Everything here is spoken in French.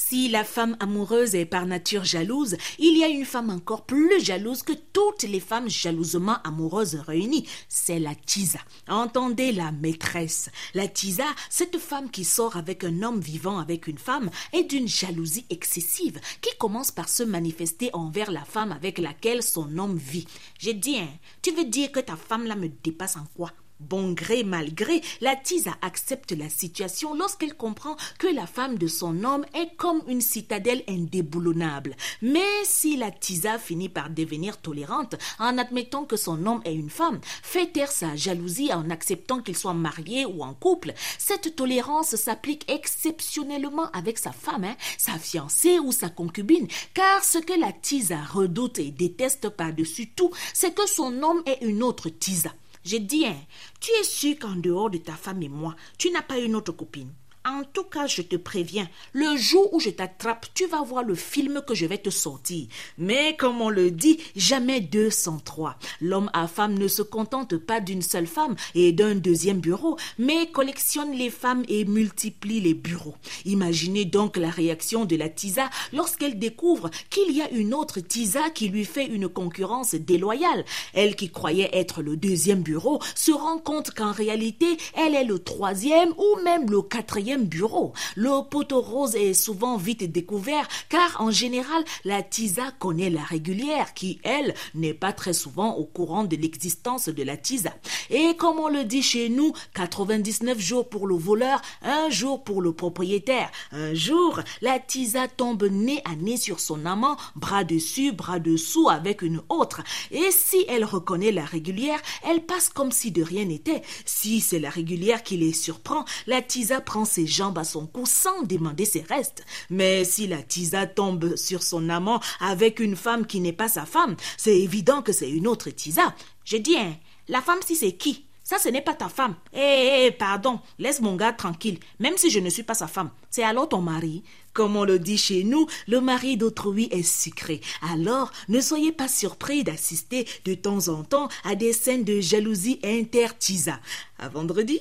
Si la femme amoureuse est par nature jalouse, il y a une femme encore plus jalouse que toutes les femmes jalousement amoureuses réunies. C'est la Tisa. Entendez la maîtresse. La Tisa, cette femme qui sort avec un homme vivant avec une femme, est d'une jalousie excessive qui commence par se manifester envers la femme avec laquelle son homme vit. J'ai dit, hein, tu veux dire que ta femme là me dépasse en quoi? Bon gré, mal gré, la Tisa accepte la situation lorsqu'elle comprend que la femme de son homme est comme une citadelle indéboulonnable. Mais si la Tisa finit par devenir tolérante en admettant que son homme est une femme, fait taire sa jalousie en acceptant qu'il soit marié ou en couple, cette tolérance s'applique exceptionnellement avec sa femme, hein, sa fiancée ou sa concubine, car ce que la Tisa redoute et déteste par-dessus tout, c'est que son homme est une autre Tisa. J'ai dit, hein, tu es sûr qu'en dehors de ta femme et moi, tu n'as pas une autre copine? En tout cas, je te préviens, le jour où je t'attrape, tu vas voir le film que je vais te sortir. Mais comme on le dit, jamais deux sans trois. L'homme à femme ne se contente pas d'une seule femme et d'un deuxième bureau, mais collectionne les femmes et multiplie les bureaux. Imaginez donc la réaction de la Tisa lorsqu'elle découvre qu'il y a une autre Tisa qui lui fait une concurrence déloyale. Elle qui croyait être le deuxième bureau se rend compte qu'en réalité, elle est le troisième ou même le quatrième bureau. Le poteau rose est souvent vite découvert car en général la tisa connaît la régulière qui, elle, n'est pas très souvent au courant de l'existence de la tisa. Et comme on le dit chez nous, 99 jours pour le voleur, un jour pour le propriétaire. Un jour, la tisa tombe nez à nez sur son amant, bras dessus, bras dessous avec une autre. Et si elle reconnaît la régulière, elle passe comme si de rien n'était. Si c'est la régulière qui les surprend, la tisa prend ses jambes à son cou sans demander ses restes. Mais si la Tisa tombe sur son amant avec une femme qui n'est pas sa femme, c'est évident que c'est une autre Tisa. Je dis, hein, la femme si c'est qui ça, ce n'est pas ta femme. Eh, eh, eh, pardon, laisse mon gars tranquille, même si je ne suis pas sa femme. C'est alors ton mari. Comme on le dit chez nous, le mari d'autrui est sucré. Alors, ne soyez pas surpris d'assister de temps en temps à des scènes de jalousie inter-tisa. À vendredi.